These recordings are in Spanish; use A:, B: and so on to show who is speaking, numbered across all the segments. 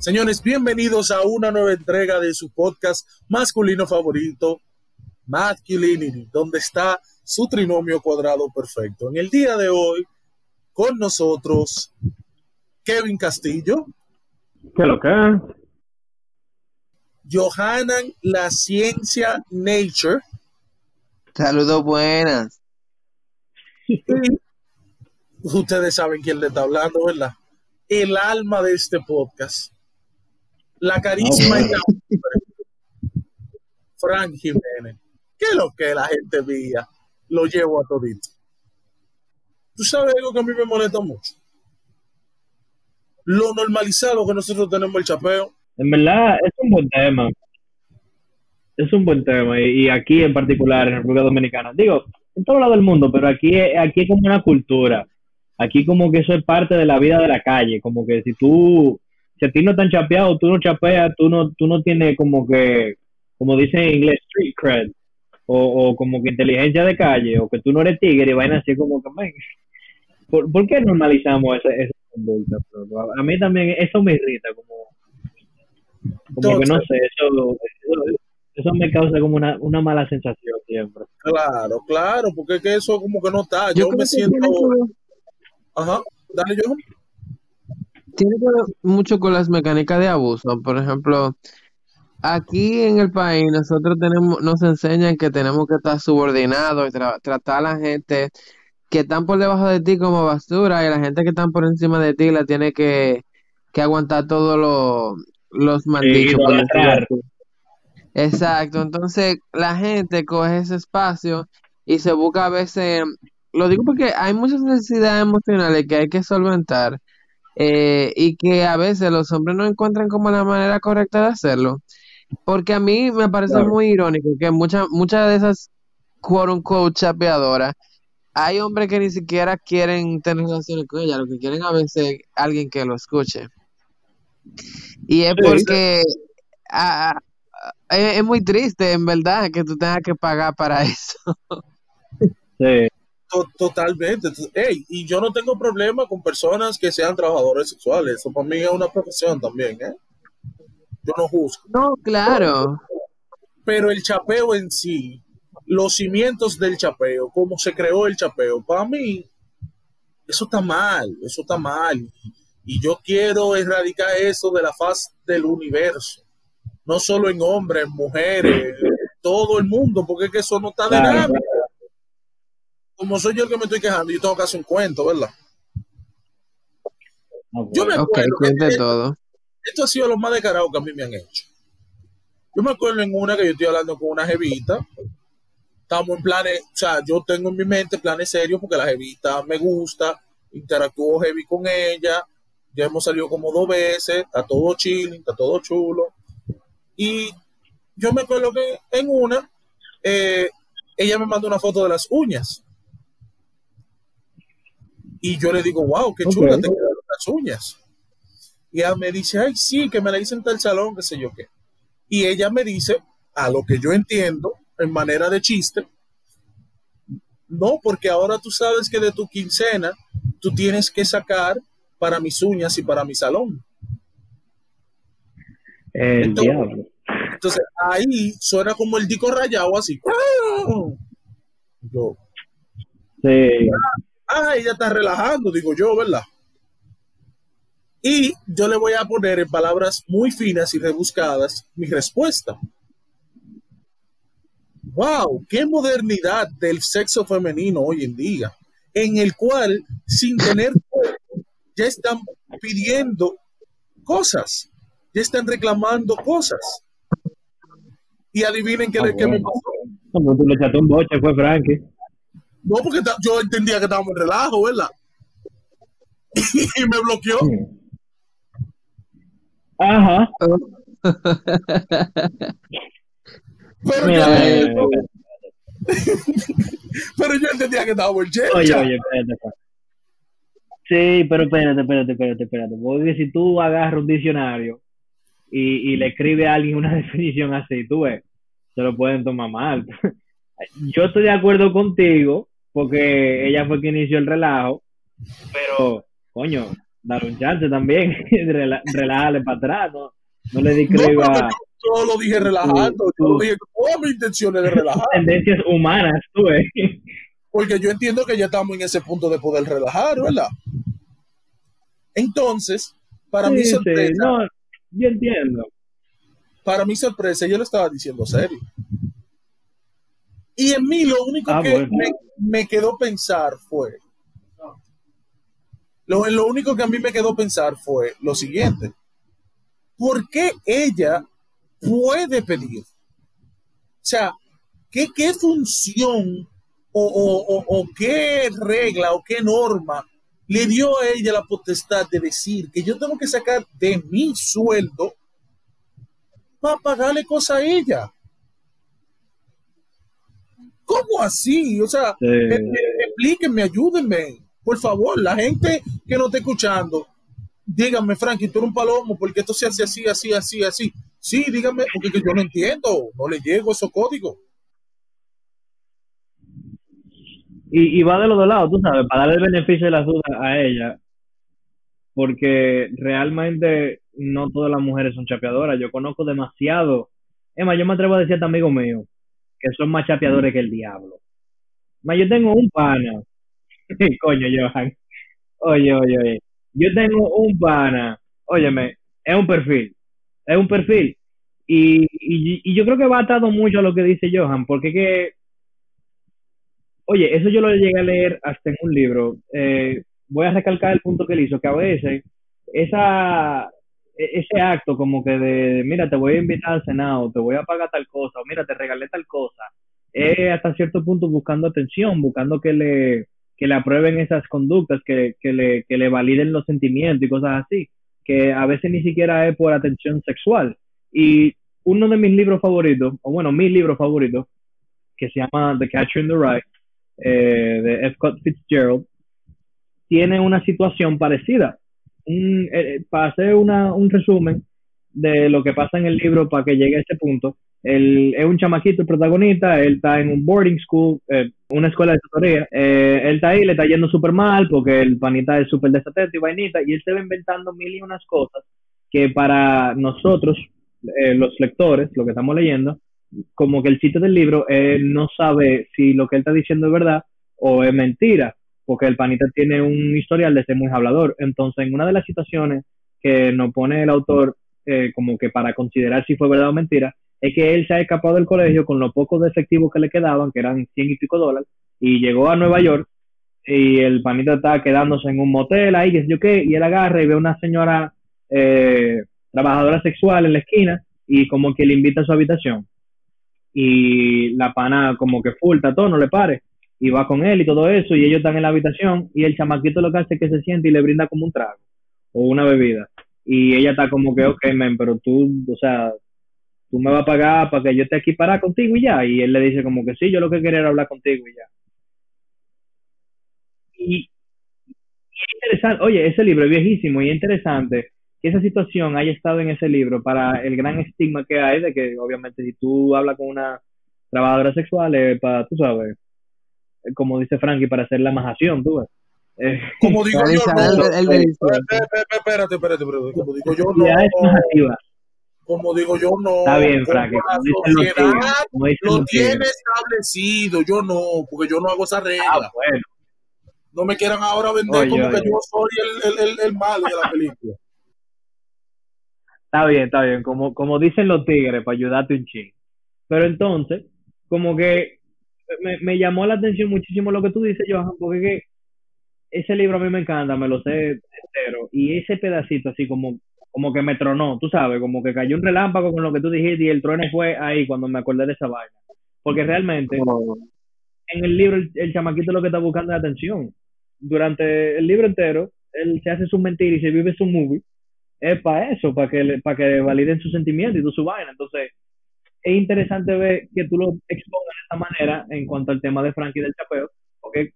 A: Señores, bienvenidos a una nueva entrega de su podcast masculino favorito, Masculinity, donde está su trinomio cuadrado perfecto. En el día de hoy, con nosotros, Kevin Castillo.
B: ¿Qué lo que?
A: Johanan La Ciencia Nature.
C: Saludos buenas.
A: ustedes saben quién le está hablando, ¿verdad? El alma de este podcast. La carisma y la Frank Jiménez. ¿Qué es lo que la gente veía? Lo llevo a todito. ¿Tú sabes algo que a mí me molesta mucho? Lo normalizado que nosotros tenemos el chapeo.
B: En verdad, es un buen tema. Es un buen tema. Y, aquí en particular, en República Dominicana. Digo, en todo lado del mundo, pero aquí, aquí es como una cultura. Aquí como que eso es parte de la vida de la calle. Como que si tú, si a ti no están chapeado, tú no chapeas, tú no, tú no tienes como que, como dicen en inglés, street cred. O, como que inteligencia de calle, o que tú no eres tigre y vayan así como que, ¿por, ¿por qué normalizamos esa, esa conducta? A mí también eso me irrita, como, como que no sé, eso, eso, me causa como una, una mala sensación siempre.
A: Claro, claro, porque es que eso como que no está. Yo, me siento... Ajá, dale yo.
C: Tiene que ver mucho con las mecánicas de abuso. Por ejemplo, aquí en el país nosotros tenemos, nos enseñan que tenemos que estar subordinados y tratar a la gente que están por debajo de ti como basura y la gente que están por encima de ti la tiene que, aguantar todos los malditos. Exacto, entonces la gente coge ese espacio y se busca a veces, lo digo porque hay muchas necesidades emocionales que hay que solventar eh, y que a veces los hombres no encuentran como la manera correcta de hacerlo. Porque a mí me parece muy irónico que muchas muchas de esas quote unquote chapeadoras, hay hombres que ni siquiera quieren tener relaciones con ella, lo que quieren a veces alguien que lo escuche. Y es porque es, muy triste, en verdad, que tú tengas que pagar para eso.
A: Sí. Totalmente. y yo no tengo problema con personas que sean trabajadores sexuales. Eso para mí es una profesión también, ¿eh? yo no juzgo.
C: No, claro.
A: Pero el chapeo en sí, los cimientos del chapeo, cómo se creó el chapeo, para mí, eso está mal, eso está mal. Y yo quiero erradicar eso de la faz del universo. No solo en hombres, en mujeres, todo el mundo, porque es que eso no está de nada. Como soy yo el que me estoy quejando, yo tengo que hacer un cuento, ¿verdad?
C: Yo me acuerdo todo
A: esto ha sido lo más descarado que a mí me han hecho. Yo me acuerdo en una que yo estoy hablando con una jevita. Estamos en planes, o sea, yo tengo en mi mente planes serios porque la jevita me gusta, interactúo heavy con ella. Ya hemos salido como dos veces, está todo chilling, está todo chulo. Y yo me acuerdo que en una, eh, ella me mandó una foto de las uñas. Y yo le digo, wow, qué chula te quedaron las uñas. Y ella me dice, ay, sí, que me la hice en tal salón, qué sé yo qué. Y ella me dice, a lo que yo entiendo, en manera de chiste, no, porque ahora tú sabes que de tu quincena tú tienes que sacar para mis uñas y para mi salón. entonces, ahí suena como el dico rayado así. Yo. Sí. Ah, ella está relajando, digo yo, ¿verdad? Y yo le voy a poner en palabras muy finas y rebuscadas mi respuesta. ¡Wow! ¡Qué modernidad del sexo femenino hoy en día! En el cual, sin tener ya están pidiendo cosas, ya están reclamando cosas. Y adivinen qué, ah, me pasó.
B: Como tú le echaste un boche, fue Frankie.
A: No, porque yo entendía que estábamos en relajo, ¿verdad? y me bloqueó.
B: Ajá.
A: pero, yo, pero yo entendía que estaba Oye, oye, espérate.
B: Sí, pero espérate, espérate, espérate, espérate. Porque si tú agarras un diccionario y, y le escribe a alguien una definición así, tú ves, se lo pueden tomar mal. Yo estoy de acuerdo contigo, porque ella fue quien inició el relajo, pero, coño, dar un chance también, rela- relájale para atrás, no, no le
A: No,
B: describa
A: pero yo lo dije relajando, yo lo dije con todas mis intenciones de relajar,
B: tendencias humanas, tú ves.
A: porque yo entiendo que ya estamos en ese punto de poder relajar, ¿verdad? Entonces, para mi
B: sí,
A: sorpresa,
B: no, yo entiendo.
A: para mi sorpresa, yo lo estaba diciendo serio. Y en mí lo único
B: Ah,
A: que
B: bueno.
A: me, me quedó pensar fue, lo, lo único que a mí me quedó pensar fue lo siguiente. ¿Por qué ella puede pedir? O sea, ¿qué, qué función o, o- o- o qué regla o qué norma le dio a ella la potestad de decir que yo tengo que sacar de mi sueldo para pagarle cosas a ella? ¿Cómo así? O sea,
B: Sí.
A: eh, eh, explíquenme, ayúdenme. Por favor, la gente que no está escuchando, díganme, Frankie, tú eres un palomo, porque esto se hace así, así, así, así. Sí, díganme, porque que yo no entiendo, no le llego a esos códigos.
B: Y, y va de los dos lados, tú sabes, para darle el beneficio de la duda a ella, porque realmente no todas las mujeres son chapeadoras. Yo conozco demasiado. Más, yo me atrevo a decir a amigos míos que son más chapeadores que el diablo. Más, yo tengo un pana. Coño, Johan. Oye, oye, oye. Yo tengo un pana. Óyeme, es un perfil. Es un perfil. Y, y, y yo creo que va atado mucho a lo que dice Johan, porque que Oye, eso yo lo llegué a leer hasta en un libro. Eh, voy a recalcar el punto que él hizo, que a veces esa, ese acto como que de, mira, te voy a invitar al Senado, te voy a pagar tal cosa, o mira, te regalé tal cosa, es hasta cierto punto buscando atención, buscando que le, que le aprueben esas conductas, que, que, le, que le validen los sentimientos y cosas así, que a veces ni siquiera es por atención sexual. Y uno de mis libros favoritos, o bueno, mi libro favorito, que se llama The Catcher in the Rye, eh, de F. Scott Fitzgerald, tiene una situación parecida. Un, eh, para hacer una, un resumen de lo que pasa en el libro para que llegue a ese punto, él es un chamaquito el protagonista, él está en un boarding school, eh, una escuela de tutoría, eh, él está ahí, le está yendo súper mal porque el panita es súper desatento y vainita, y él se va inventando mil y unas cosas que para nosotros, eh, los lectores, lo que estamos leyendo, como que el sitio del libro eh, no sabe si lo que él está diciendo es verdad o es mentira, porque el panita tiene un historial de ser muy hablador. Entonces, en una de las situaciones que nos pone el autor eh, como que para considerar si fue verdad o mentira, es que él se ha escapado del colegio con los pocos efectivos que le quedaban, que eran cien y pico dólares, y llegó a Nueva York y el panita está quedándose en un motel ahí, que yo qué, y él agarra y ve a una señora eh, trabajadora sexual en la esquina y como que le invita a su habitación y la pana como que fulta todo, no le pare, y va con él y todo eso, y ellos están en la habitación, y el chamaquito lo que hace es que se siente y le brinda como un trago, o una bebida, y ella está como que, ok, men, pero tú, o sea, tú me vas a pagar para que yo esté aquí para contigo y ya, y él le dice como que sí, yo lo que quería era hablar contigo y ya. Y, es interesante, oye, ese libro es viejísimo y es interesante que esa situación haya estado en ese libro para el gran estigma que hay de que obviamente si tú hablas con una trabajadora sexual es para, tú sabes, como dice Frankie, para hacer la majación, tú ves. Eh,
A: Como digo yo, no.
C: el
A: Espérate, espérate, espérate. Como digo yo, no. Como digo yo, no.
B: Está bien, Frankie, como
A: lo
B: los tigres.
A: tiene establecido, yo no, porque yo no hago esa regla.
B: Ah, bueno.
A: No me quieran ahora vender
B: Oye,
A: como
B: oye.
A: que yo soy el, el, el, el malo de la película.
B: Está bien, está bien, como, como dicen los tigres, para ayudarte un ching. Pero entonces, como que me, me llamó la atención muchísimo lo que tú dices, Johan, porque que ese libro a mí me encanta, me lo sé entero, y ese pedacito así como, como que me tronó, tú sabes, como que cayó un relámpago con lo que tú dijiste y el trueno fue ahí cuando me acordé de esa vaina. Porque realmente en el libro el, el chamaquito lo que está buscando es atención. Durante el libro entero, él se hace sus mentiras y se vive su movie. Es para eso, para que, le- para que validen sus sentimientos y su vaina. Entonces, es interesante ver que tú lo expongas de esta manera en cuanto al tema de Frankie del chapeo, porque,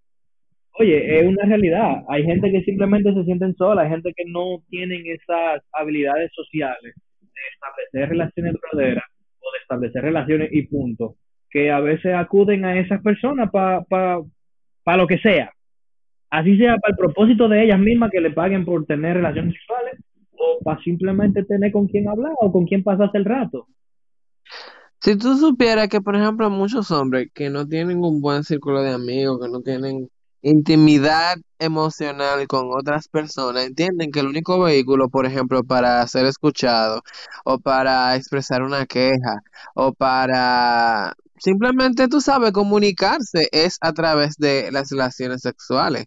B: oye, es una realidad. Hay gente que simplemente se sienten sola, hay gente que no tienen esas habilidades sociales de establecer relaciones duraderas o de establecer relaciones y punto, que a veces acuden a esas personas para pa, pa lo que sea. así sea para el propósito de ellas mismas que le paguen por tener relaciones sexuales o para simplemente tener con quién hablar o con quién pasarse el rato.
C: Si tú supieras que, por ejemplo, muchos hombres que no tienen un buen círculo de amigos, que no tienen intimidad emocional con otras personas, entienden que el único vehículo, por ejemplo, para ser escuchado o para expresar una queja o para simplemente, tú sabes, comunicarse es a través de las relaciones sexuales.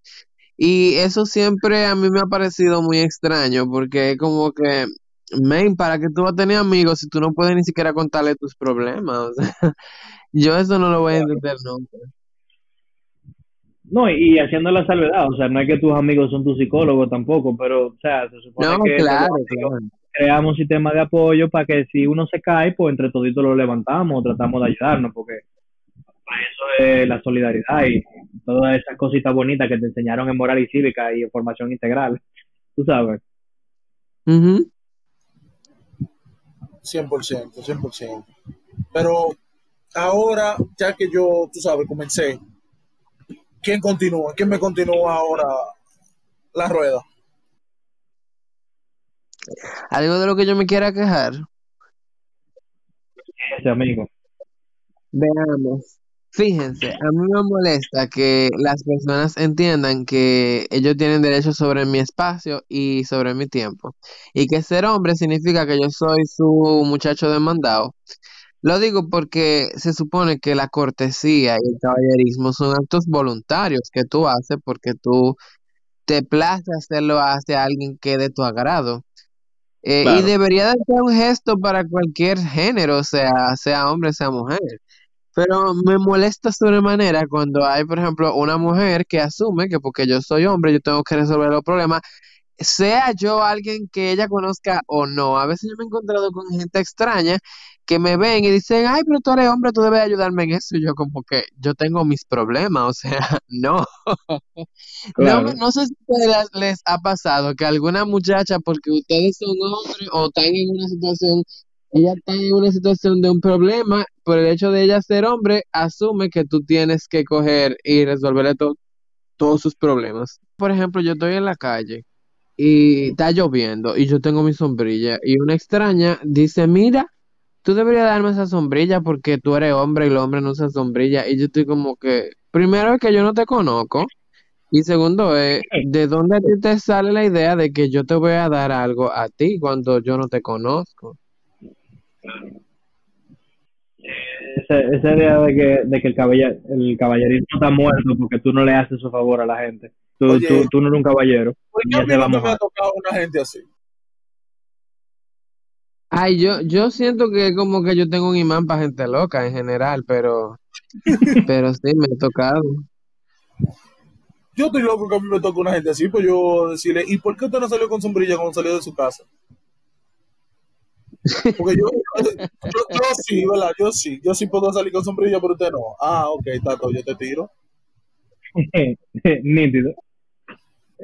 C: Y eso siempre a mí me ha parecido muy extraño porque como que Men, ¿para que tú vas a tener amigos si tú no puedes ni siquiera contarle tus problemas? yo eso no lo voy a entender nunca.
B: No, y haciendo la salvedad, o sea, no es que tus amigos son tus psicólogos tampoco, pero, o sea, se supone
C: no,
B: que
C: claro,
B: creamos un sistema de apoyo para que si uno se cae, pues entre toditos lo levantamos, tratamos de ayudarnos, porque eso es la solidaridad y todas esas cositas bonitas que te enseñaron en moral y cívica y en formación integral, tú sabes.
A: mhm 100%, 100%. Pero ahora, ya que yo, tú sabes, comencé, ¿quién continúa? ¿Quién me continúa ahora la rueda?
C: Algo de lo que yo me quiera quejar.
B: Ese amigo.
C: Veamos. Fíjense, a mí me molesta que las personas entiendan que ellos tienen derecho sobre mi espacio y sobre mi tiempo. Y que ser hombre significa que yo soy su muchacho demandado. Lo digo porque se supone que la cortesía y el caballerismo son actos voluntarios que tú haces porque tú te place hacerlo hacia alguien que de tu agrado. Eh, y debería de ser un gesto para cualquier género, sea, sea hombre, sea mujer. Pero me molesta sobremanera cuando hay, por ejemplo, una mujer que asume que porque yo soy hombre, yo tengo que resolver los problemas, sea yo alguien que ella conozca o no. A veces yo me he encontrado con gente extraña que me ven y dicen, ay, pero tú eres hombre, tú debes ayudarme en eso. Y yo como que yo tengo mis problemas, o sea, no. No, no sé si ustedes les ha pasado que alguna muchacha, porque ustedes son hombres o están en una situación ella está en una situación de un problema, por el hecho de ella ser hombre, asume que tú tienes que coger y resolverle todos sus problemas. Por ejemplo, yo estoy en la calle y está lloviendo y yo tengo mi sombrilla y una extraña dice, mira, tú deberías darme esa sombrilla porque tú eres hombre y el hombre no usa sombrilla. Y yo estoy como que, primero es que yo no te conozco y segundo es, ¿de dónde a ti te sale la idea de que yo te voy a dar algo a ti cuando yo no te conozco?
B: Esa, esa idea de que, de que el, caballer, el caballerismo está muerto porque tú no le haces su favor a la gente. Tú, tú, tú no eres un caballero.
A: ¿Por qué a mí no me ha tocado una gente así?
C: Ay, yo, yo siento que como que yo tengo un imán para gente loca en general, pero, pero sí, me ha tocado.
A: Yo estoy loco que a mí me toca una gente así, pues yo decirle, ¿y por qué usted no salió con sombrilla cuando salió de su casa? Porque yo, yo, sí, ¿verdad? Yo sí, yo sí puedo salir con sombrilla, pero usted no. Ah, ok, Tato, yo te tiro.
B: Nítido.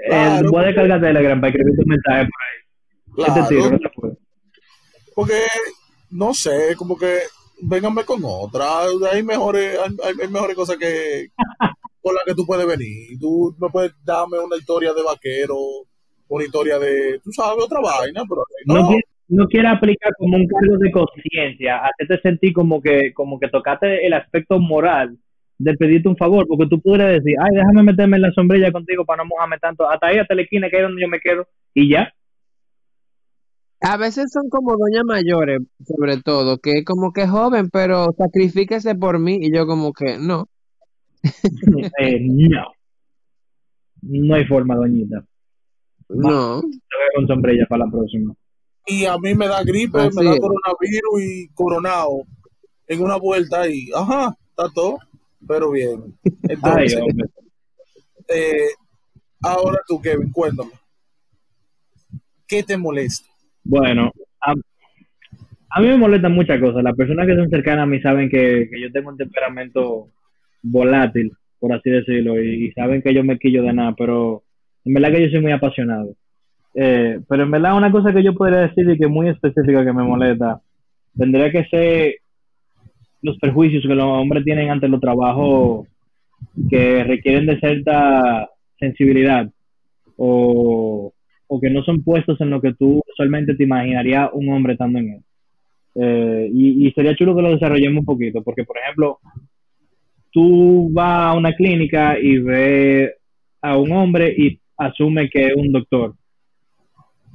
B: Claro, eh, voy a descargar Telegram para escribir tu mensaje por ahí.
A: Claro, te tiro, no te puedo. Porque, no sé, como que vénganme con otra. Hay mejores, hay, hay mejores cosas que con las que tú puedes venir. Tú me puedes darme una historia de vaquero, una historia de, tú sabes, otra vaina, pero no.
B: no no quiere aplicar como un cargo de conciencia, hacerte sentir como que, como que tocaste el aspecto moral de pedirte un favor, porque tú pudieras decir, ay, déjame meterme en la sombrilla contigo para no mojarme tanto, hasta ahí, hasta la esquina, que es donde yo me quedo, y ya.
C: A veces son como doñas mayores, sobre todo, que como que joven, pero sacrifíquese por mí, y yo como que no.
B: Eh, no. No hay forma, doñita.
C: No.
B: con sombrilla para la próxima
A: y a mí me da gripe, me da coronavirus y coronado en una vuelta y, ajá, está todo, pero bien. Entonces, eh, ahora tú, Kevin, cuéntame. ¿Qué te molesta?
B: Bueno, a, mí me molestan muchas cosas. Las personas que son cercanas a mí saben que, yo tengo un temperamento volátil, por así decirlo, y, y saben que yo me quillo de nada, pero en verdad que yo soy muy apasionado. Eh, pero en verdad una cosa que yo podría decir y que es muy específica que me molesta, tendría que ser los perjuicios que los hombres tienen ante los trabajos que requieren de cierta sensibilidad o, o que no son puestos en lo que tú usualmente te imaginaría un hombre también eh, y, y, sería chulo que lo desarrollemos un poquito, porque por ejemplo, tú vas a una clínica y ves a un hombre y asume que es un doctor,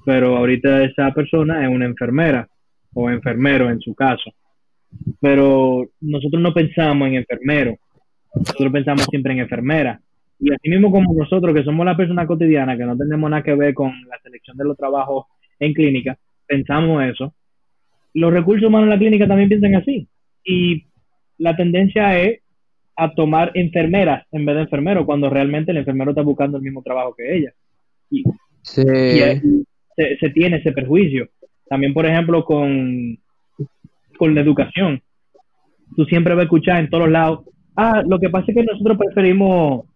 B: pero ahorita esa persona es una enfermera o enfermero en su caso. Pero nosotros no pensamos en enfermero, nosotros pensamos siempre en enfermera. Y así mismo como nosotros, que somos la persona cotidiana, que no tenemos nada que ver con la selección de los trabajos en clínica, pensamos eso. Los recursos humanos en la clínica también piensan así. Y la tendencia es a tomar enfermeras en vez de enfermeros, cuando realmente el enfermero está buscando el mismo trabajo que ella. Y,
C: Sí.
B: Se, tiene ese perjuicio. También, por ejemplo, con, con la educación. Tú siempre vas a escuchar en todos lados, ah, lo que pasa es que nosotros preferimos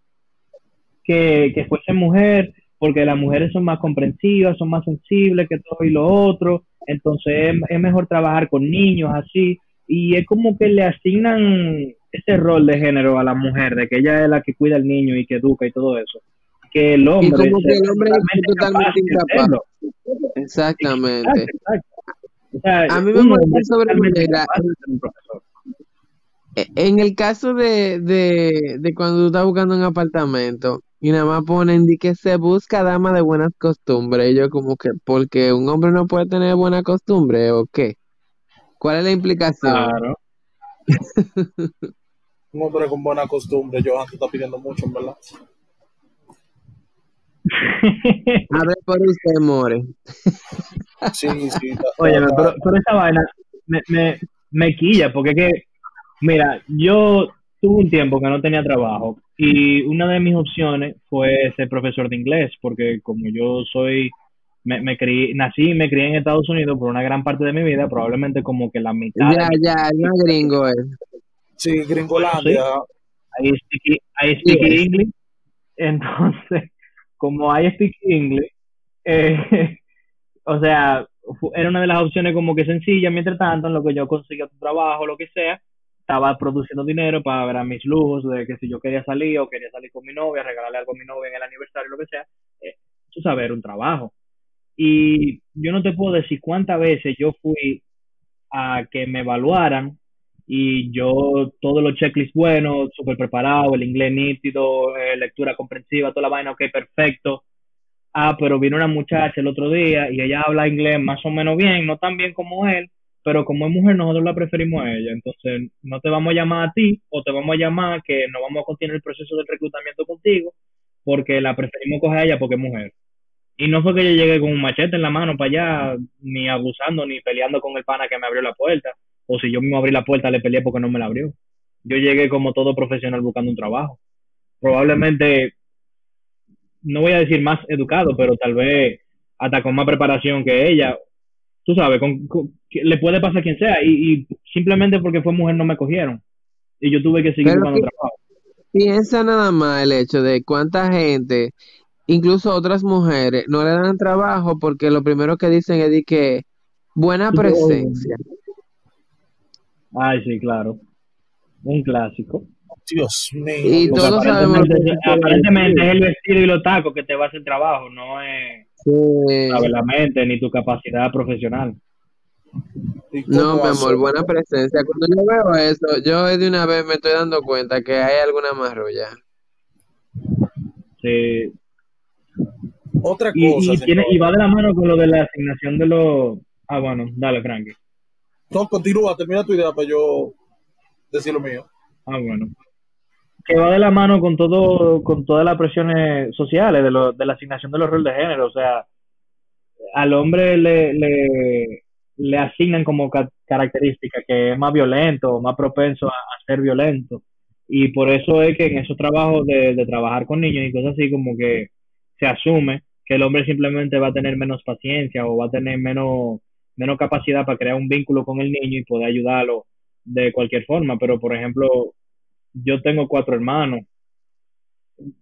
B: que, que fuese mujer, porque las mujeres son más comprensivas, son más sensibles que todo y lo otro, entonces es, es mejor trabajar con niños así, y es como que le asignan ese rol de género a la mujer, de que ella es la que cuida al niño y que educa y todo eso, que el hombre,
C: Y como que
B: es
C: el hombre es
B: totalmente
C: incapaz. Exactamente.
B: Exacto, exacto. O sea,
C: A mí me molesta sobremanera. E- En el caso de, de, de cuando tú estás buscando un apartamento y nada más ponen de que se busca dama de buenas costumbres, y yo como que, porque un hombre no puede tener buena costumbre o qué? ¿Cuál es la implicación?
B: Claro.
A: Un hombre con buena costumbre, Johan, tú estás pidiendo mucho, en verdad.
C: Hable por usted, More.
A: Sí, sí.
B: Oye, pero, pero esa vaina me, me, me quilla, porque es que, mira, yo tuve un tiempo que no tenía trabajo y una de mis opciones fue ser profesor de inglés, porque como yo soy, me, me crié, nací y me crié en Estados Unidos por una gran parte de mi vida, probablemente como que la mitad de
C: Ya,
B: mi
C: ya, no gringo es.
A: Sí, Gringolandia.
B: I speak, I speak English. Entonces, como I speak English, eh, o sea, era una de las opciones como que sencilla, mientras tanto, en lo que yo conseguía tu trabajo, lo que sea, estaba produciendo dinero para ver a mis lujos, de que si yo quería salir o quería salir con mi novia, regalarle algo a mi novia en el aniversario, lo que sea, eh, sabes, era un trabajo. Y yo no te puedo decir cuántas veces yo fui a que me evaluaran y yo todos los checklists buenos, súper preparado, el inglés nítido, eh, lectura comprensiva, toda la vaina, ok, perfecto. Ah, pero vino una muchacha el otro día y ella habla inglés más o menos bien, no tan bien como él, pero como es mujer nosotros la preferimos a ella. Entonces no te vamos a llamar a ti o te vamos a llamar que no vamos a continuar el proceso del reclutamiento contigo porque la preferimos coger a ella porque es mujer. Y no fue que yo llegué con un machete en la mano para allá, ni abusando, ni peleando con el pana que me abrió la puerta. O si yo mismo abrí la puerta, le peleé porque no me la abrió. Yo llegué como todo profesional buscando un trabajo. Probablemente, no voy a decir más educado, pero tal vez hasta con más preparación que ella. Tú sabes, con, le puede pasar a quien sea. Y, y simplemente porque fue mujer no me cogieron. Y yo tuve que seguir
C: Pero
B: buscando
C: que-
B: trabajo.
C: Piensa nada más el hecho de cuánta gente, incluso otras mujeres, no le dan trabajo porque lo primero que dicen es de que buena presencia.
B: Ay, sí, claro. Un clásico.
A: Dios mío.
C: Y todos
B: aparentemente,
C: que-
B: aparentemente es el vestido y los tacos que te va a hacer trabajo, no es
C: Sí.
B: la mente ni tu capacidad profesional.
A: ¿Y cómo
C: No, mi amor, buena presencia. Cuando yo veo eso, yo de una vez me estoy dando cuenta que hay alguna marrulla.
B: Sí.
A: Otra cosa,
B: y, tiene, y va de la mano con lo de la asignación de los... Ah, bueno, dale, Frankie.
A: No, continúa, termina tu idea para yo decir lo mío.
B: Ah, bueno. Que va de la mano con todo, con todas las presiones sociales de, lo, de la asignación de los roles de género. O sea, al hombre le, le, le asignan como ca- característica que es más violento, más propenso a, a ser violento. Y por eso es que en esos trabajos de, de trabajar con niños y cosas así, como que se asume que el hombre simplemente va a tener menos paciencia o va a tener menos, menos capacidad para crear un vínculo con el niño y poder ayudarlo de cualquier forma. Pero, por ejemplo, yo tengo cuatro hermanos,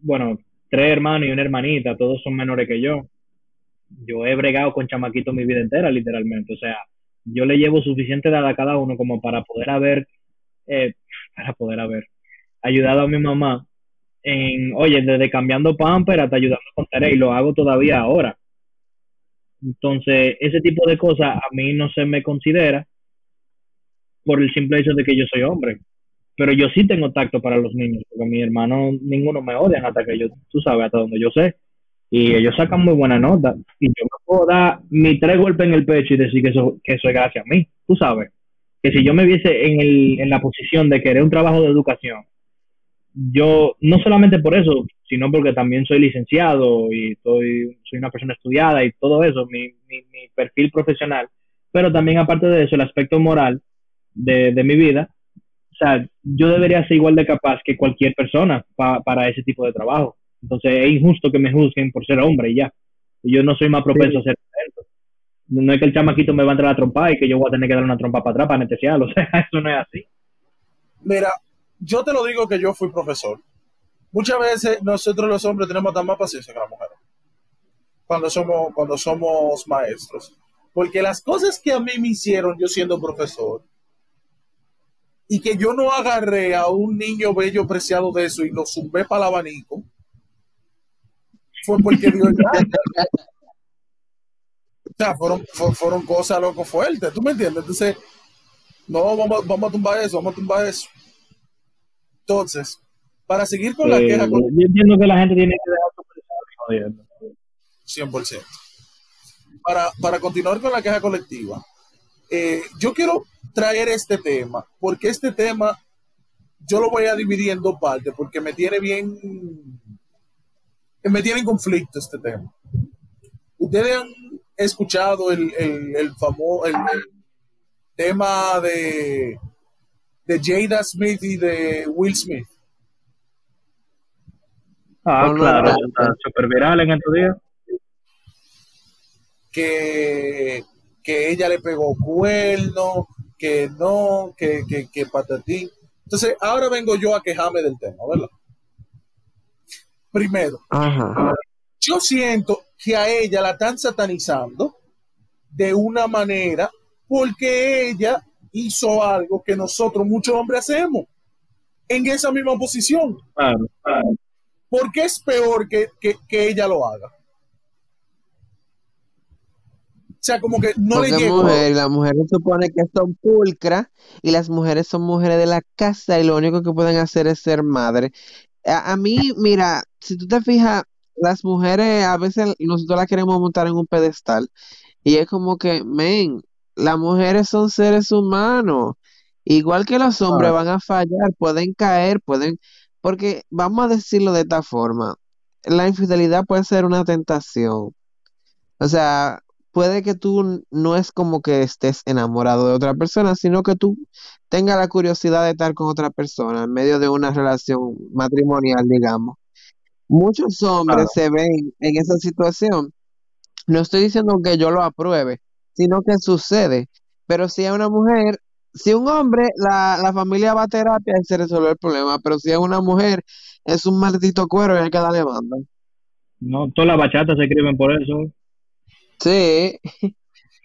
B: bueno, tres hermanos y una hermanita, todos son menores que yo. Yo he bregado con chamaquitos mi vida entera, literalmente. O sea, yo le llevo suficiente edad a cada uno como para poder haber, eh, para poder haber ayudado a mi mamá en, oye, desde cambiando pamper hasta ayudando con tarea y lo hago todavía ahora. Entonces, ese tipo de cosas a mí no se me considera por el simple hecho de que yo soy hombre. Pero yo sí tengo tacto para los niños, porque mi hermano, ninguno me odian hasta que yo, tú sabes, hasta donde yo sé. Y ellos sacan muy buena nota. Y yo me puedo dar mi tres golpes en el pecho y decir que eso, que eso es gracias a mí, tú sabes. Que si yo me viese en, el, en la posición de querer un trabajo de educación, yo, no solamente por eso, sino porque también soy licenciado y soy, soy una persona estudiada y todo eso, mi, mi, mi perfil profesional, pero también aparte de eso, el aspecto moral de, de mi vida, o sea, yo debería ser igual de capaz que cualquier persona para ese tipo de trabajo. Entonces es injusto que me juzguen por ser hombre y ya. Yo no soy más propenso a ser. No es que el chamaquito me va a entrar a trompa y que yo voy a tener que dar una trompa para atrás para anestesiarlo. O sea, eso no es así.
A: Mira, yo te lo digo que yo fui profesor. Muchas veces nosotros los hombres tenemos tan más paciencia que las mujeres. Cuando somos, cuando somos maestros. Porque las cosas que a mí me hicieron yo siendo profesor, y que yo no agarré a un niño bello preciado de eso y lo zumbé para el abanico, fue porque. O sea, fueron, fueron cosas loco fuertes, ¿tú me entiendes? Entonces, no, vamos, vamos a tumbar eso, vamos a tumbar eso. Entonces, para seguir con la queja. Yo
B: entiendo que la gente tiene que dejar su
A: 100%. Para, para continuar con la queja colectiva, eh, yo quiero traer este tema, porque este tema yo lo voy a dividir en dos partes, porque me tiene bien, me tiene en conflicto este tema. Ustedes han escuchado el, el, famoso el, tema de, de Jada Smith y de Will Smith.
B: Ah, claro, está súper viral en estos días.
A: Que que ella le pegó cuerno, que no, que, que, que patatín. Entonces, ahora vengo yo a quejarme del tema, ¿verdad? Primero, yo siento que a ella la están satanizando de una manera porque ella hizo algo que nosotros, muchos hombres, hacemos en esa misma posición. ¿Por qué es peor que, que ella lo haga? O sea, como que no le llega.
C: las mujeres supone que son pulcras y las mujeres son mujeres de la casa y lo único que pueden hacer es ser madre. A, mí, mira, si tú te fijas, las mujeres a veces nosotros las queremos montar en un pedestal y es como que, men, las mujeres son seres humanos. Igual que los hombres van a fallar, pueden caer, pueden, porque vamos a decirlo de esta forma, la infidelidad puede ser una tentación. O sea, puede que tú no es como que estés enamorado de otra persona, sino que tú tengas la curiosidad de estar con otra persona en medio de una relación matrimonial, digamos. Muchos hombres se ven en esa situación. No estoy diciendo que yo lo apruebe, sino que sucede. Pero si es una mujer, si un hombre, la, la familia va a terapia y se resuelve el problema, pero si es una mujer, es un maldito cuero y hay que darle banda.
B: No, todas las bachatas se escriben por eso.
C: Sí.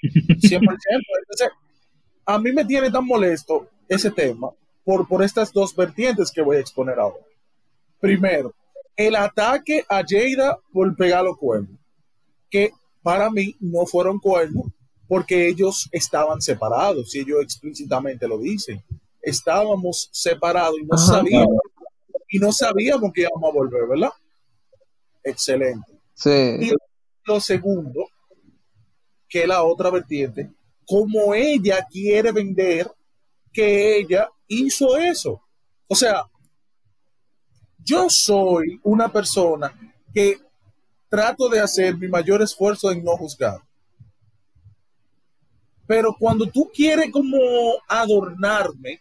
C: 100%.
A: Entonces, a mí me tiene tan molesto ese tema por, por estas dos vertientes que voy a exponer ahora. Primero, el ataque a Jada por pegar los cuernos, que para mí no fueron cuernos porque ellos estaban separados, y ellos explícitamente lo dicen. Estábamos separados y no sabíamos y no sabíamos que íbamos a volver, ¿verdad? Excelente.
C: Sí.
A: Y lo segundo que la otra vertiente, como ella quiere vender que ella hizo eso. O sea, yo soy una persona que trato de hacer mi mayor esfuerzo en no juzgar. Pero cuando tú quieres como adornarme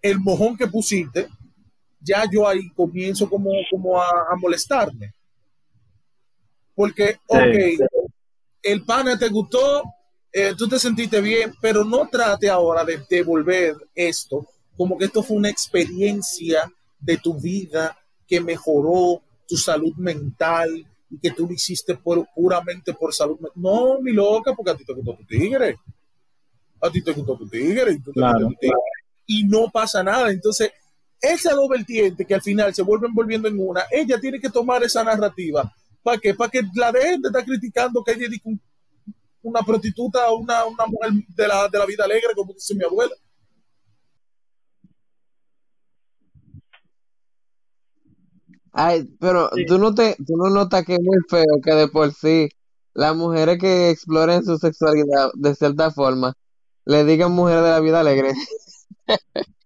A: el mojón que pusiste, ya yo ahí comienzo como, como a, molestarme. Porque, ok, el pana te gustó, eh, tú te sentiste bien, pero no trate ahora de devolver esto como que esto fue una experiencia de tu vida que mejoró tu salud mental y que tú lo hiciste puramente por salud. No, mi loca, porque a ti te gustó tu tigre. A ti te gustó tu tigre y, y no pasa nada. Entonces, Esa dos vertientes que al final se vuelven volviendo en una, ella tiene que tomar esa narrativa. ¿Para qué? Para que la de está criticando que ella es una prostituta una, una mujer de la, de la vida alegre, como dice mi abuela.
C: Ay, pero tú no te, tú no notas que es muy feo que de por sí las mujeres que exploren su sexualidad de cierta forma le digan mujeres de la vida alegre.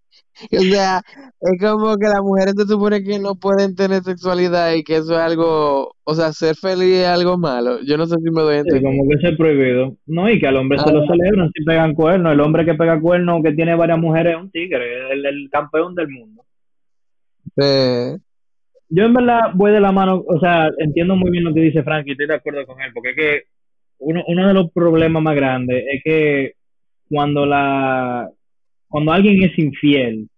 C: o sea, es como que las mujeres se supone que no pueden tener sexualidad y que eso es algo, o sea, ser feliz es algo malo. Yo no sé si me doy a entender.
B: como que es prohibido. No, y que al hombre se lo ah. celebran si pegan cuernos. El hombre que pega cuernos, que tiene varias mujeres, es un tigre, el, el campeón del mundo.
C: Sí.
B: Yo en verdad voy de la mano, o sea, entiendo muy bien lo que dice Frank y estoy de acuerdo con él, porque es que uno, uno de los problemas más grandes es que cuando la cuando alguien es infiel,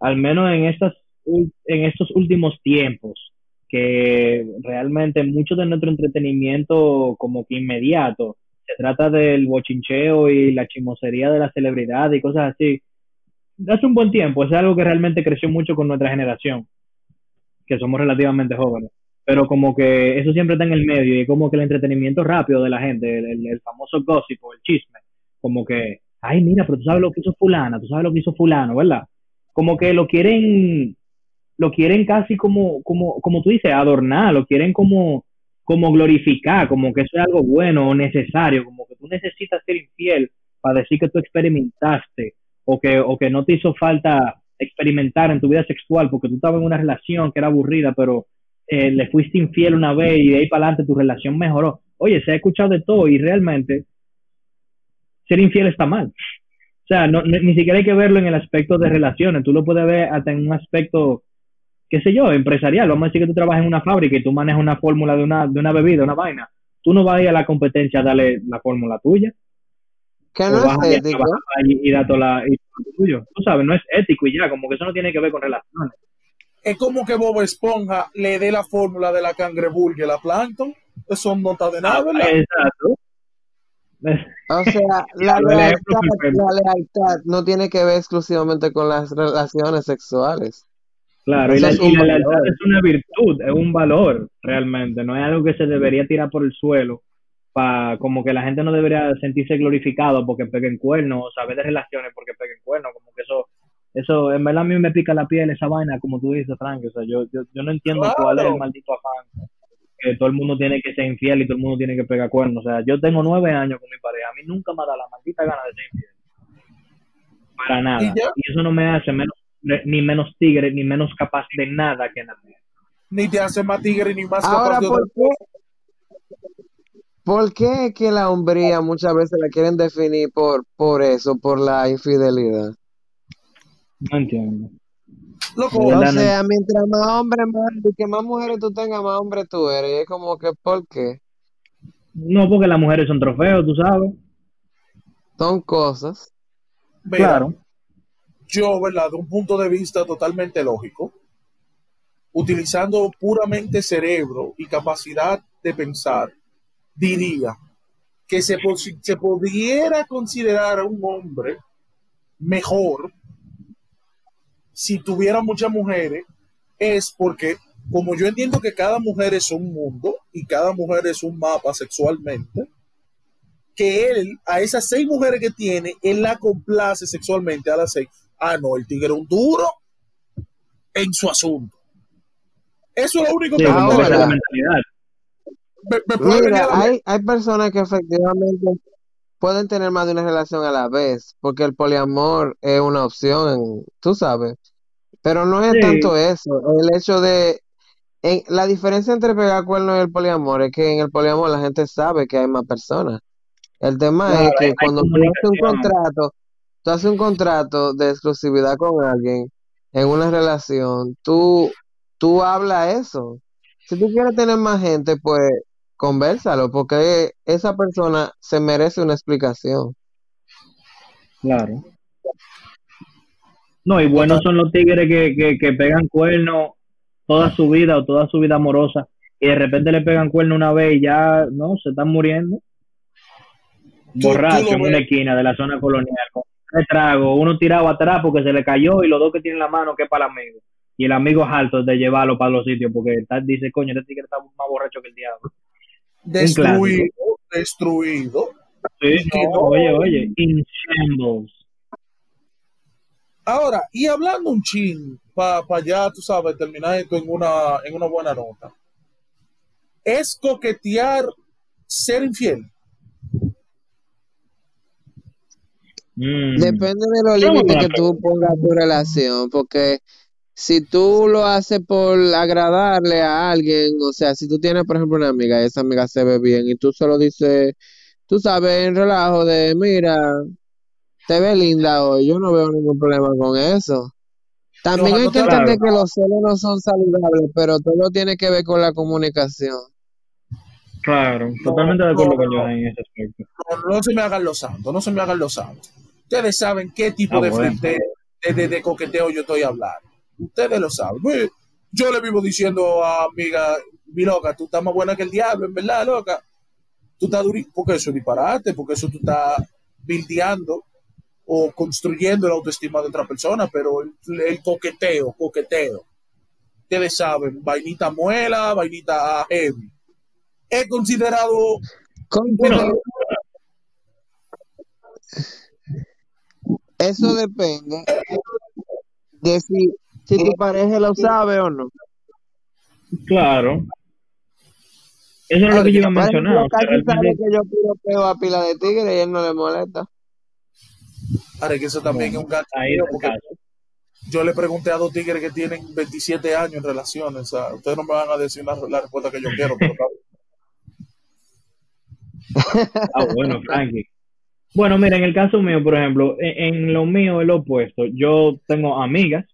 B: al menos en estas en estos últimos tiempos, que realmente mucho de nuestro entretenimiento como que inmediato se trata del bochincheo y la chimosería de la celebridad y cosas así. Hace un buen tiempo, es algo que realmente creció mucho con nuestra generación que somos relativamente jóvenes. Pero como que eso siempre está en el medio y como que el entretenimiento rápido de la gente, el, famoso gossip el chisme, como que, ay, mira, pero tú sabes lo que hizo fulana, tú sabes lo que hizo fulano, ¿verdad? Como que lo quieren, lo quieren casi como, como, como tú dices, adornar, lo quieren como, como glorificar, como que eso es algo bueno o necesario, como que tú necesitas ser infiel para decir que tú experimentaste o que, o que no te hizo falta experimentar en tu vida sexual porque tú estabas en una relación que era aburrida, pero eh, le fuiste infiel una vez y de ahí para adelante tu relación mejoró. Oye, se ha escuchado de todo y realmente ser infiel está mal. O sea, no, ni siquiera hay que verlo en el aspecto de relaciones, tú lo puedes ver hasta en un aspecto, qué sé yo, empresarial. Vamos a decir que tú trabajas en una fábrica y tú manejas una fórmula de una, de una bebida, una vaina. Tú no vas a ir a la competencia a darle la fórmula tuya.
C: Que no
B: y, la, tuyo. Tú sabes, no es ético y ya, como que eso no tiene que ver con relaciones.
A: Es como que Bob Esponja le dé la fórmula de la cangreburger a la Plankton. Eso no está de nada, ¿verdad?
B: Exacto.
C: O sea, la lealtad, la lealtad no tiene que ver exclusivamente con las relaciones sexuales.
B: Claro, y la, y la lealtad es una virtud, es un valor realmente, no es algo que se debería tirar por el suelo como que la gente no debería sentirse glorificado porque peguen cuernos o saber de relaciones porque peguen cuernos, como que eso, eso en verdad a mí me pica la piel esa vaina, como tú dices, Frank, o sea, yo, yo, yo no entiendo cuál es el maldito afán que todo el mundo tiene que ser infiel y todo el mundo tiene que pegar cuernos, o sea, yo tengo nueve años con mi pareja, a mí nunca me da la maldita gana de ser infiel, para nada, y, eso no me hace menos, ni menos tigre, ni menos capaz de nada que nada.
A: Ni te hace más tigre ni más
C: capaz de... ¿Por qué que la hombría muchas veces la quieren definir por, por eso, por la infidelidad?
B: No entiendo.
C: o sea, mientras más hombres, más, que más mujeres tú tengas, más hombres tú eres. Y es como que, ¿por qué?
B: No, porque las mujeres son trofeos, tú sabes.
C: Son cosas.
A: claro. Yo, ¿verdad? De un punto de vista totalmente lógico, utilizando puramente cerebro y capacidad de pensar, diría que se, se pudiera considerar a un hombre mejor si tuviera muchas mujeres, es porque, como yo entiendo que cada mujer es un mundo y cada mujer es un mapa sexualmente, que él, a esas seis mujeres que tiene, él la complace sexualmente a las seis. Ah, no, el tigre es un duro en su asunto. Eso es lo único que
C: Mira, hay, hay personas que efectivamente pueden tener más de una relación a la vez, porque el poliamor es una opción, tú sabes. Pero no es tanto eso, el hecho de... En, la diferencia entre pegar cuernos y el poliamor es que en el poliamor la gente sabe que hay más personas. El tema es que cuando tú haces un contrato, tú haces un contrato de exclusividad con alguien en una relación, tú, tú hablas eso. Si tú quieres tener más gente, pues conversalo, porque esa persona se merece una explicación.
B: Claro. No, y buenos son los tigres que, que, pegan cuernos toda su vida o toda su vida amorosa y de repente le pegan cuerno una vez y ya, no, se están muriendo. Borracho en una esquina de la zona colonial con tragos, uno tirado atrás porque se le cayó y los dos que tienen la mano que es para el amigo. Y el amigo es alto de llevarlo para los sitios porque está, dice, coño, este tigre está más borracho que el diablo.
A: Destruido, destruido.
B: Sí, no, oye, oye, in shambles.
A: Ahora, y hablando un chin, para pa ya, tú sabes, terminar esto en una, en una buena nota. ¿Es coquetear ser infiel?
B: Mm.
C: Depende de los límites que tú pongas a tu relación, porque si tú lo haces por agradarle a alguien, o sea, si tú tienes, por ejemplo, una amiga y esa amiga se ve bien y tú solo dices, tú sabes, en relajo de, mira, te ve linda hoy, yo no veo ningún problema con eso. También hay que
A: Claro.
C: entender que los celos no son saludables, pero todo tiene que ver con la comunicación.
B: Claro, totalmente de acuerdo
A: no,
B: con. Johan en ese aspecto.
A: No, no se me hagan los santos, no se me hagan los santos. Ustedes saben qué tipo
B: Ah,
A: de,
B: bueno.
A: de, de- de coqueteo yo estoy hablando. Ustedes lo saben. Pues, Yo le vivo diciendo a amiga, mi loca, tú estás más buena que el diablo, en verdad, loca. Tú estás durísimo, porque eso es disparate, porque eso tú estás bildeando o construyendo la autoestima de otra persona, pero el, el coqueteo, coqueteo. Ustedes saben, vainita muela, vainita heavy. He considerado
C: Considera- Eso depende de si, si tu pareja lo sabe o no.
B: Claro. Eso es lo que yo iba a mencionar. o sea,
C: sabe que yo pido peo a pila de tigre y él no le molesta.
A: Ahora, que eso también es un gato.
B: ahí está el
A: porque
B: caso.
A: yo le pregunté a dos tigres que tienen 27 años en relaciones. O sea, ustedes no me van a decir la, la respuesta que yo quiero, pero
B: Ah, bueno, Frankie. Bueno, mira, en el caso mío, por ejemplo, en, en lo mío es lo opuesto. Yo tengo amigas.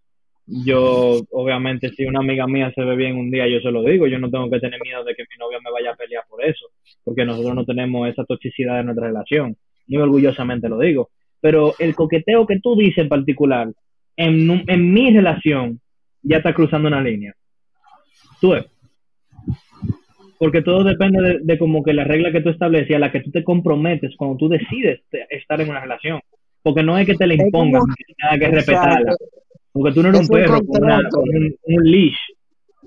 B: Yo, obviamente, si una amiga mía se ve bien un día, yo se lo digo. Yo no tengo que tener miedo de que mi novia me vaya a pelear por eso, porque nosotros no tenemos esa toxicidad en nuestra relación. Muy orgullosamente lo digo. Pero el coqueteo que tú dices en particular, en, en mi relación, ya está cruzando una línea. Tú ves. Porque todo depende de, de como que la regla que tú estableces y a la que tú te comprometes cuando tú decides te- estar en una relación. Porque no es que te la
C: Es
B: impongan,
C: como-
B: tengas que respetarla. Porque tú no eres
C: Es
B: un
C: un
B: perro con, una- con un, un leash.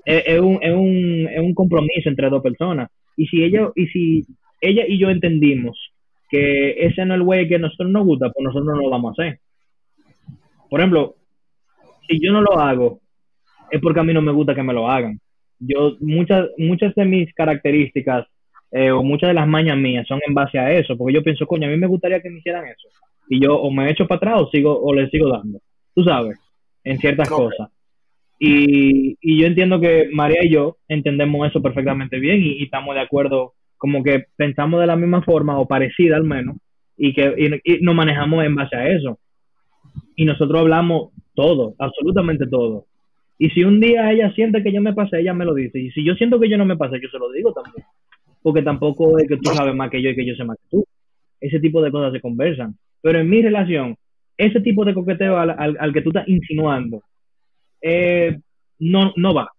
B: Es, es un, es, un, es un compromiso entre dos personas. Y si ella y si ella y yo entendimos que ese no es el güey que nosotros nos gusta, pues nosotros no lo vamos a hacer. Por ejemplo, si yo no lo hago, es porque a mí no me gusta que me lo hagan. Yo, muchas, muchas de mis características eh, o muchas de las mañas mías son en base a eso, porque yo pienso, coño, a mí me gustaría que me hicieran eso. Y yo o me echo para atrás o sigo o le sigo dando. Tú sabes, en ciertas cosas. Y, y yo entiendo que María y yo entendemos eso perfectamente bien y, y estamos de acuerdo, como que pensamos de la misma forma o parecida al menos, y que y, y nos manejamos en base a eso. Y nosotros hablamos todo, absolutamente todo. Y si un día ella siente que yo me pasé, ella me lo dice. Y si yo siento que yo no me pasé, yo se lo digo también. Porque tampoco es que tú sabes más que yo y que yo sé más que tú. Ese tipo de cosas se conversan. Pero en mi relación, ese tipo de coqueteo al, al, al que tú estás insinuando, eh, no, no va.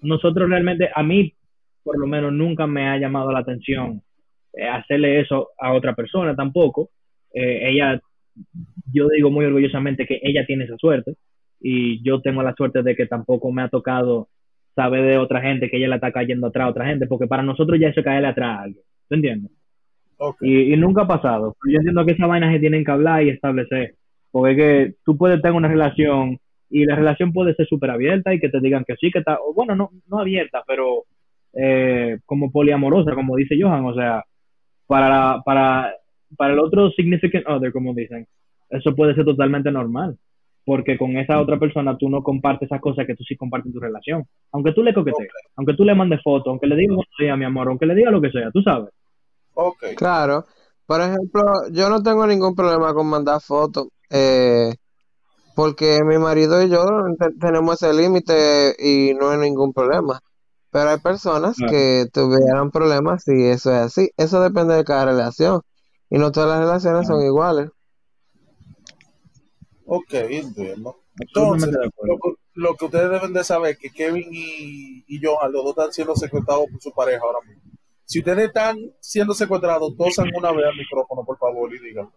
B: Nosotros realmente, a mí, por lo menos, nunca me ha llamado la atención eh, hacerle eso a otra persona tampoco. Eh, ella, yo digo muy orgullosamente que ella tiene esa suerte y yo tengo la suerte de que tampoco me ha tocado saber de otra gente que ella la está cayendo atrás a otra gente, porque para nosotros ya eso es caerle atrás a alguien. ¿Tú entiendes?
A: ok.
B: Y, y nunca ha pasado. Yo entiendo que esas vainas se tienen que hablar y establecer. Porque es que tú puedes tener una relación y la relación puede ser súper abierta y que te digan que sí, que está, o bueno, no, no abierta, pero eh, como poliamorosa, como dice Johan, o sea, para, la- para, para el otro significant other, como dicen, eso puede ser totalmente normal. Porque con esa otra persona tú no compartes esas cosas que tú sí compartes en tu relación. Aunque tú le coquetees, aunque tú le mandes fotos, aunque le digas días, mi amor, aunque le digas lo que sea, tú sabes.
A: Ok.
C: Claro. Por ejemplo, yo no tengo ningún problema con mandar fotos, eh, porque mi marido y yo te- tenemos ese límite y no hay ningún problema. Pero hay personas
B: Claro.
C: que tuvieran problemas si eso es así. Eso depende de cada relación. Y no todas las relaciones son iguales.
A: Ok, entiendo. Entonces, lo, que- lo que ustedes deben de saber es que Kevin y, y Johan, los dos están siendo secuestrados por su pareja ahora mismo. Si ustedes están siendo secuestrados, tosan una vez al micrófono, por favor, y digan.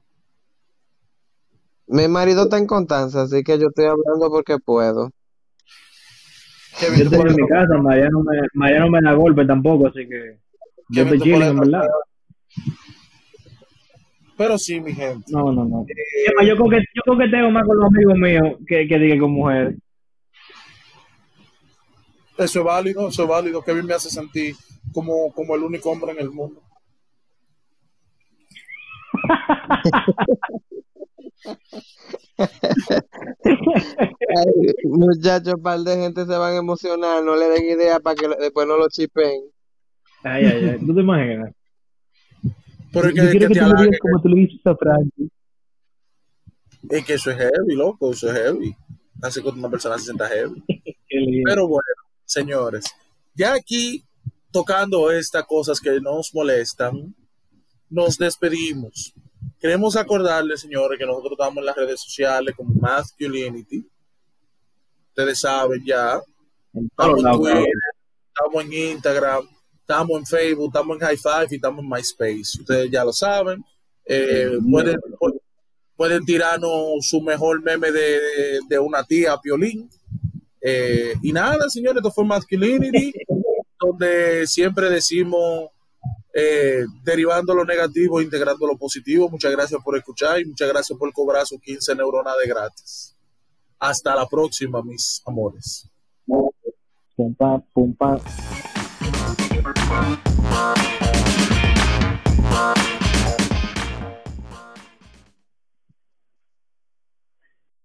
C: Mi marido está en Constanza, así que yo estoy hablando porque puedo.
B: Yo estoy en mi casa, María no me, María no me da golpe tampoco, así que yo estoy chilling, en verdad.
A: Pero sí, mi gente.
B: No, no, no. Más, yo, coque, yo coqueteo más con los amigos míos que, que diga con mujeres.
A: Eso es válido, eso es válido. Kevin me hace sentir como, como el único hombre en el mundo.
C: Ay, muchachos, par de gente se van a emocionar, no le den idea para que después no lo chipen.
B: Ay, ay, ay. ¿Tú te imaginas?
A: Pero es
B: Yo
A: que,
B: quiero
A: que
B: que
A: te
B: digas como tú le dices a Frankie.
A: es que eso es heavy, loco, eso es heavy. Hace que una persona se sienta heavy. Pero bueno, señores, ya aquí tocando estas cosas que nos molestan, nos despedimos. Queremos acordarles, señores, que nosotros estamos en las redes sociales como Masculinity. Ustedes saben ya. Estamos en Twitter, estamos en Instagram, estamos en Facebook, estamos en High Five y estamos en MySpace. Ustedes ya lo saben. Eh, pueden, pueden tirarnos su mejor meme de, de una tía, Piolín. Eh, y nada, señores, esto fue Masculinity, donde siempre decimos eh, derivando lo negativo, integrando lo positivo. Muchas gracias por escuchar y muchas gracias por cobrar sus 15 neuronas de gratis. Hasta la próxima, mis amores.